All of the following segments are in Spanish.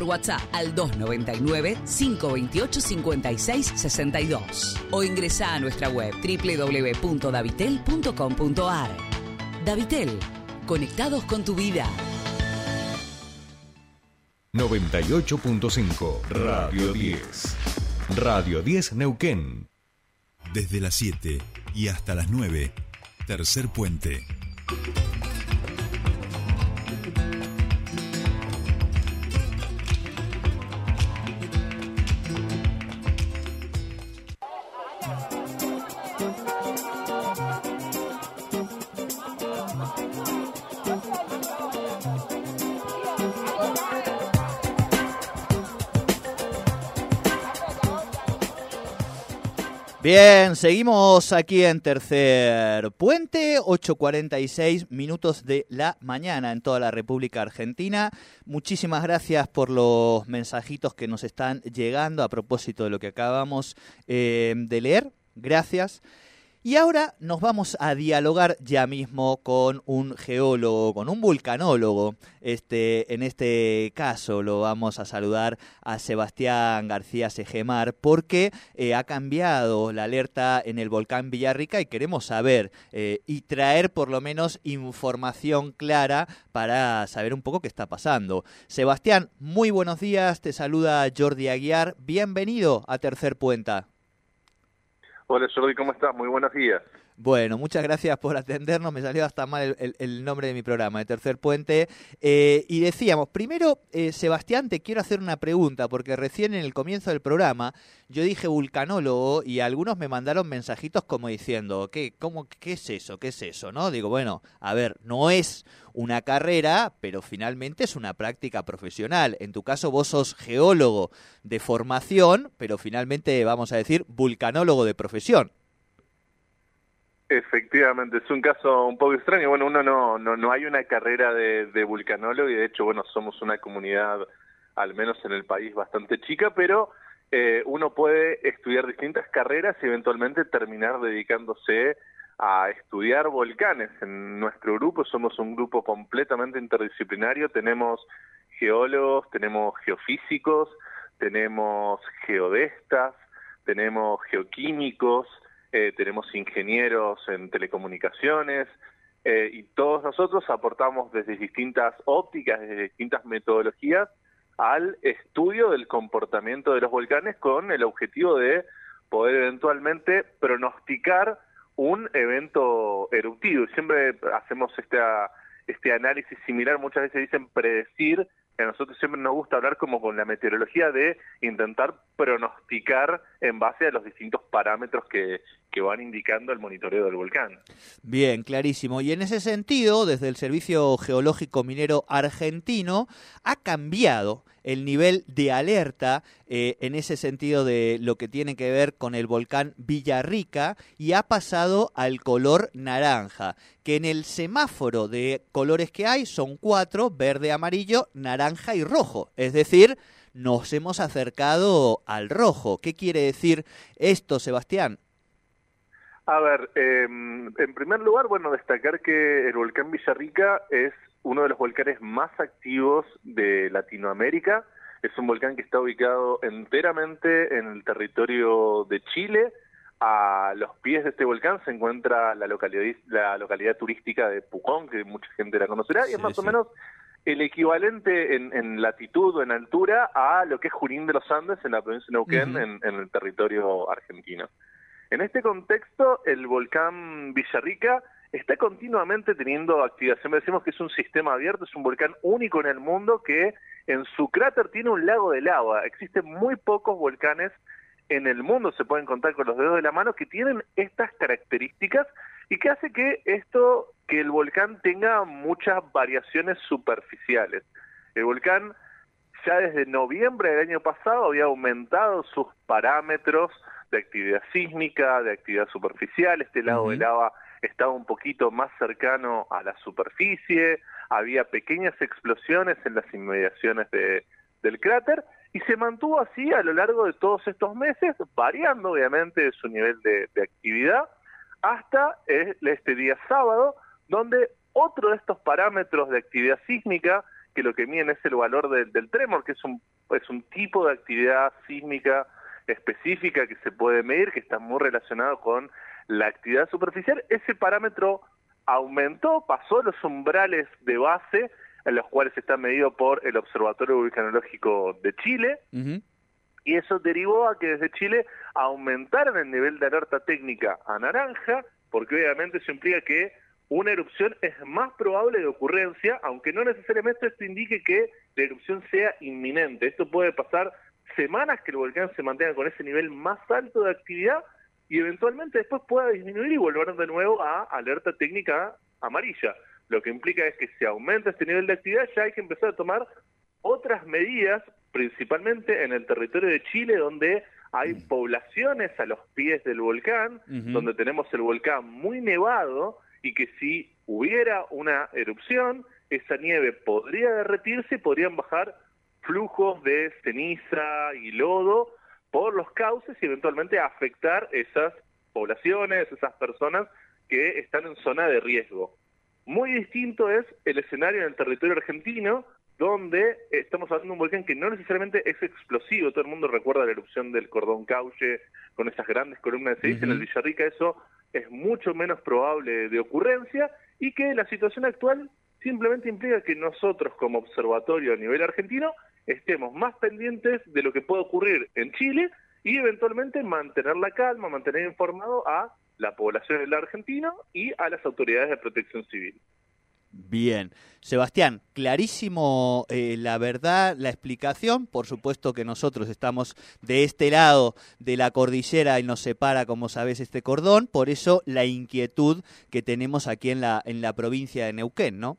por WhatsApp al 299-528-5662 o ingresa a nuestra web www.davitel.com.ar. Davitel, conectados con tu vida. 98.5 Radio 10. Radio 10 Neuquén. Desde las 7 y hasta las 9. Tercer puente. Bien, seguimos aquí en Tercer Puente, 8.46 minutos de la mañana en toda la República Argentina. Muchísimas gracias por los mensajitos que nos están llegando a propósito de lo que acabamos eh, de leer. Gracias. Y ahora nos vamos a dialogar ya mismo con un geólogo, con un vulcanólogo. Este, en este caso lo vamos a saludar a Sebastián García Segemar porque eh, ha cambiado la alerta en el volcán Villarrica y queremos saber eh, y traer por lo menos información clara para saber un poco qué está pasando. Sebastián, muy buenos días, te saluda Jordi Aguiar, bienvenido a Tercer Puenta. Hola Jordi, ¿cómo estás? Muy buenos días. Bueno, muchas gracias por atendernos. Me salió hasta mal el, nombre de mi programa, de Tercer Puente. Eh, y decíamos, primero, eh, Sebastián, te quiero hacer una pregunta, porque recién en el comienzo del programa yo dije vulcanólogo y algunos me mandaron mensajitos como diciendo, ¿qué, cómo, ¿qué es eso? ¿Qué es eso? ¿No? Digo, bueno, a ver, no es una carrera, pero finalmente es una práctica profesional. En tu caso, vos sos geólogo de formación, pero finalmente, vamos a decir, vulcanólogo de profesión. Efectivamente, es un caso un poco extraño. Bueno, uno no, no, no hay una carrera de, de vulcanólogo y de hecho, bueno, somos una comunidad, al menos en el país, bastante chica, pero eh, uno puede estudiar distintas carreras y eventualmente terminar dedicándose a estudiar volcanes. En nuestro grupo somos un grupo completamente interdisciplinario, tenemos geólogos, tenemos geofísicos, tenemos geodestas, tenemos geoquímicos, eh, tenemos ingenieros en telecomunicaciones eh, y todos nosotros aportamos desde distintas ópticas, desde distintas metodologías al estudio del comportamiento de los volcanes con el objetivo de poder eventualmente pronosticar un evento eruptivo. Siempre hacemos esta, este análisis similar, muchas veces dicen predecir a nosotros siempre nos gusta hablar como con la meteorología de intentar pronosticar en base a los distintos parámetros que, que van indicando el monitoreo del volcán. Bien, clarísimo. Y en ese sentido, desde el Servicio Geológico Minero Argentino, ha cambiado el nivel de alerta eh, en ese sentido de lo que tiene que ver con el volcán Villarrica y ha pasado al color naranja, que en el semáforo de colores que hay son cuatro, verde, amarillo, naranja y rojo. Es decir, nos hemos acercado al rojo. ¿Qué quiere decir esto, Sebastián? A ver, em, en primer lugar, bueno, destacar que el volcán Villarrica es uno de los volcanes más activos de Latinoamérica. Es un volcán que está ubicado enteramente en el territorio de Chile. A los pies de este volcán se encuentra la localidad, la localidad turística de Pucón, que mucha gente la conocerá, y es más o menos el equivalente en, latitud o en altura a lo que es Junín de los Andes en la provincia de Neuquén, en, el territorio argentino. En este contexto, el volcán Villarrica está continuamente teniendo actividad. Siempre decimos que es un sistema abierto, es un volcán único en el mundo que en su cráter tiene un lago de lava. Existen muy pocos volcanes en el mundo, se pueden contar con los dedos de la mano, que tienen estas características y que hace que esto, que el volcán tenga muchas variaciones superficiales. El volcán ya desde noviembre del año pasado había aumentado sus parámetros de actividad sísmica, de actividad superficial, este lado de lava estaba un poquito más cercano a la superficie, había pequeñas explosiones en las inmediaciones de, del cráter y se mantuvo así a lo largo de todos estos meses, variando obviamente su nivel de actividad hasta este día sábado, donde otro de estos parámetros de actividad sísmica que lo que miden es el valor del tremor, que es un, es un tipo de actividad sísmica específica que se puede medir, que está muy relacionado con la actividad superficial. Ese parámetro aumentó, pasó los umbrales de base en los cuales está medido por el Observatorio Vulcanológico de Chile, y eso derivó a que desde Chile aumentaran el nivel de alerta técnica a naranja, porque obviamente eso implica que una erupción es más probable de ocurrencia, aunque no necesariamente esto indique que la erupción sea inminente. Esto puede pasar semanas que el volcán se mantenga con ese nivel más alto de actividad y eventualmente después pueda disminuir y volver de nuevo a alerta técnica amarilla. Lo que implica es que si aumenta este nivel de actividad ya hay que empezar a tomar otras medidas, principalmente en el territorio de Chile, donde hay mm. poblaciones a los pies del volcán, donde tenemos el volcán muy nevado y que si hubiera una erupción, esa nieve podría derretirse y podrían bajar flujos de ceniza y lodo por los cauces y eventualmente afectar esas poblaciones, esas personas que están en zona de riesgo. Muy distinto es el escenario en el territorio argentino, donde estamos hablando de un volcán que no necesariamente es explosivo. Todo el mundo recuerda la erupción del cordón cauche con esas grandes columnas de ceniza en el Villarrica. Eso es mucho menos probable de ocurrencia y que la situación actual simplemente implica que nosotros como observatorio a nivel argentino estemos más pendientes de lo que puede ocurrir en Chile y eventualmente mantener la calma, mantener informado a la población del argentino y a las autoridades de protección civil. Bien. Sebastián, clarísimo eh, la verdad, la explicación. Por supuesto que nosotros estamos de este lado de la cordillera y nos separa, como sabes, este cordón. Por eso la inquietud que tenemos aquí en la, en la provincia de Neuquén, ¿no?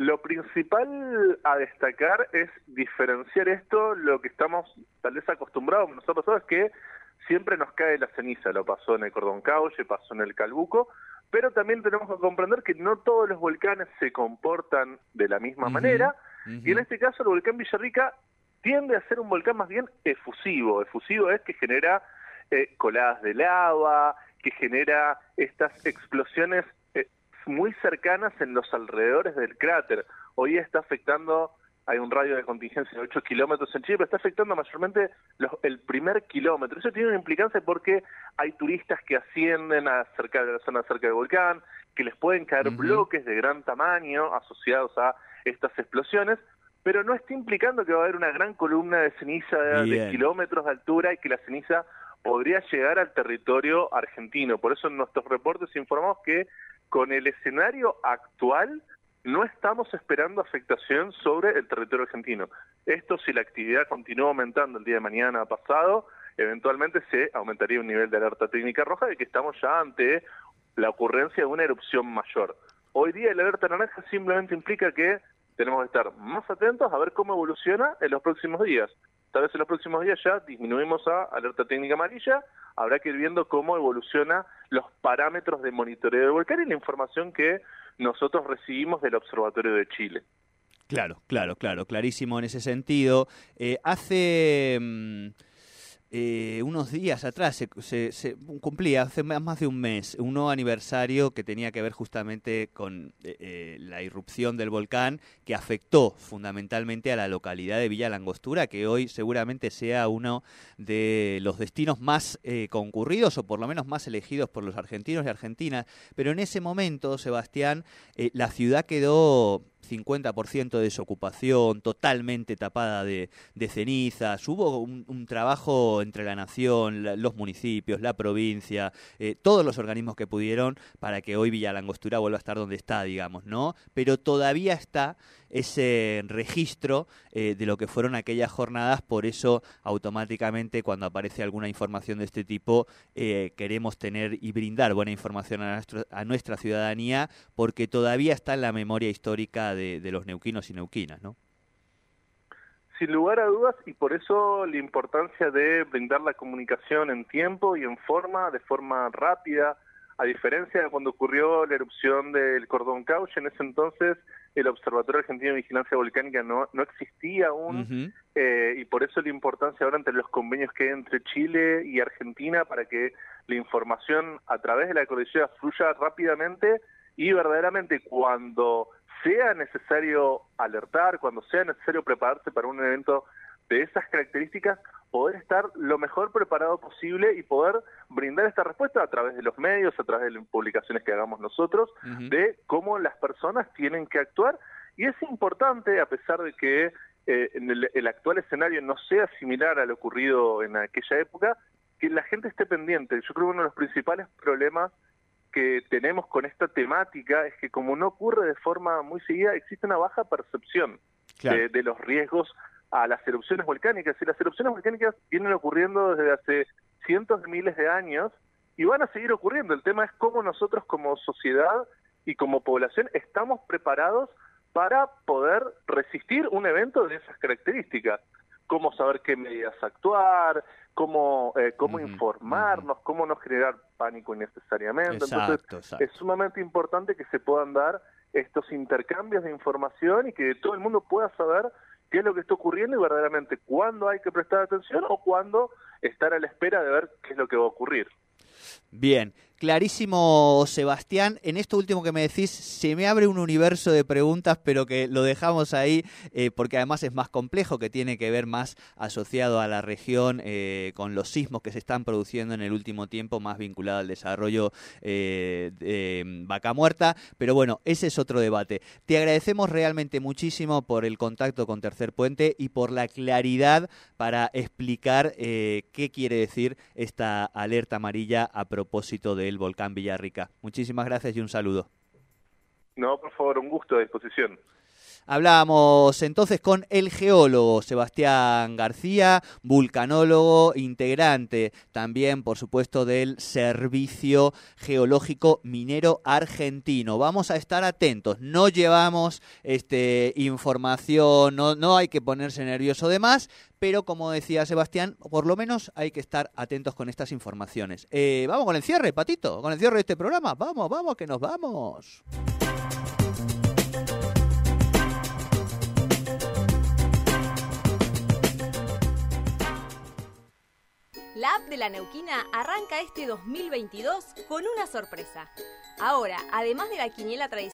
Lo principal a destacar es diferenciar esto, lo que estamos tal vez acostumbrados nosotros todos, es que siempre nos cae la ceniza, lo pasó en el Cordón Cauche, pasó en el Calbuco, pero también tenemos que comprender que no todos los volcanes se comportan de la misma manera, y en este caso el volcán Villarrica tiende a ser un volcán más bien efusivo, efusivo es que genera eh, coladas de lava, que genera estas explosiones muy cercanas en los alrededores del cráter. Hoy está afectando, hay un radio de contingencia de 8 kilómetros en Chile, pero está afectando mayormente el primer kilómetro. Eso tiene una implicancia porque hay turistas que ascienden a cerca de la zona cerca del volcán, que les pueden caer bloques de gran tamaño asociados a estas explosiones, pero no está implicando que va a haber una gran columna de ceniza de kilómetros de altura y que la ceniza podría llegar al territorio argentino. Por eso en nuestros reportes informamos que con el escenario actual no estamos esperando afectación sobre el territorio argentino. Esto si la actividad continúa aumentando el día de mañana pasado, eventualmente se aumentaría un nivel de alerta técnica roja de que estamos ya ante la ocurrencia de una erupción mayor. Hoy día el alerta naranja simplemente implica que tenemos que estar más atentos a ver cómo evoluciona en los próximos días. Tal vez en los próximos días ya disminuimos a alerta técnica amarilla, habrá que ir viendo cómo evoluciona los parámetros de monitoreo del volcán y la información que nosotros recibimos del Observatorio de Chile. Claro, claro, claro, clarísimo en ese sentido. Eh, hace... Mm, eh, unos días atrás se, se, cumplía, hace más de un mes, un nuevo aniversario que tenía que ver justamente con eh, eh, la irrupción del volcán que afectó fundamentalmente a la localidad de Villa Langostura, que hoy seguramente sea uno de los destinos más concurridos o por lo menos más elegidos por los argentinos y argentinas. Pero en ese momento, Sebastián, la ciudad quedó 50% de desocupación, totalmente tapada de, cenizas. Hubo un, trabajo entre la nación, los municipios, la provincia, eh, todos los organismos que pudieron para que hoy Villa Langostura vuelva a estar donde está, digamos, ¿no? Pero todavía está ese registro eh, de lo que fueron aquellas jornadas, por eso automáticamente cuando aparece alguna información de este tipo eh, queremos tener y brindar buena información a, nuestra ciudadanía porque todavía está en la memoria histórica de, de los neuquinos y neuquinas, ¿no? Sin lugar a dudas, y por eso la importancia de brindar la comunicación en tiempo y en forma, de forma rápida, a diferencia de cuando ocurrió la erupción del cordón cauche, en ese entonces el Observatorio Argentino de Vigilancia Volcánica no, no existía aún, eh, y por eso la importancia ahora entre los convenios que hay entre Chile y Argentina para que la información a través de la cordillera fluya rápidamente y verdaderamente cuando sea necesario alertar, cuando sea necesario prepararse para un evento de esas características, poder estar lo mejor preparado posible y poder brindar esta respuesta a través de los medios, a través de las publicaciones que hagamos nosotros, de cómo las personas tienen que actuar. Y es importante, a pesar de que eh, en el, el, actual escenario no sea similar a lo ocurrido en aquella época, que la gente esté pendiente. Yo creo que uno de los principales problemas que tenemos con esta temática es que como no ocurre de forma muy seguida, existe una baja percepción de, de, los riesgos a las erupciones volcánicas. Y las erupciones volcánicas vienen ocurriendo desde hace cientos de miles de años y van a seguir ocurriendo. El tema es cómo nosotros como sociedad y como población estamos preparados para poder resistir un evento de esas características. Cómo saber qué medidas actuar, cómo, eh, cómo informarnos, cómo no generar pánico innecesariamente. Exacto, Entonces, exacto. es sumamente importante que se puedan dar estos intercambios de información y que todo el mundo pueda saber qué es lo que está ocurriendo y verdaderamente cuándo hay que prestar atención o cuándo estar a la espera de ver qué es lo que va a ocurrir. Bien, clarísimo Sebastián. En esto último que me decís, se me abre un universo de preguntas, pero que lo dejamos ahí eh, porque además es más complejo, que tiene que ver más asociado a la región eh, con los sismos que se están produciendo en el último tiempo, más vinculado al desarrollo eh, de Vaca Muerta. Pero bueno, ese es otro debate. Te agradecemos realmente muchísimo por el contacto con Tercer Puente y por la claridad para explicar qué quiere decir esta alerta amarilla a propósito del volcán Villarrica. Muchísimas gracias y un saludo. No, por favor, un gusto a disposición. Hablábamos entonces con el geólogo Sebastián García, vulcanólogo, integrante también, por supuesto, del Servicio Geológico Minero Argentino. Vamos a estar atentos, no llevamos este, información, no, no hay que ponerse nervioso de más, pero como decía Sebastián, por lo menos hay que estar atentos con estas informaciones. Eh, vamos con el cierre, Patito, con el cierre de este programa. Vamos, vamos, que nos vamos. La app de la Neuquina arranca este 2022 con una sorpresa. Ahora, además de la quiniela tradicional,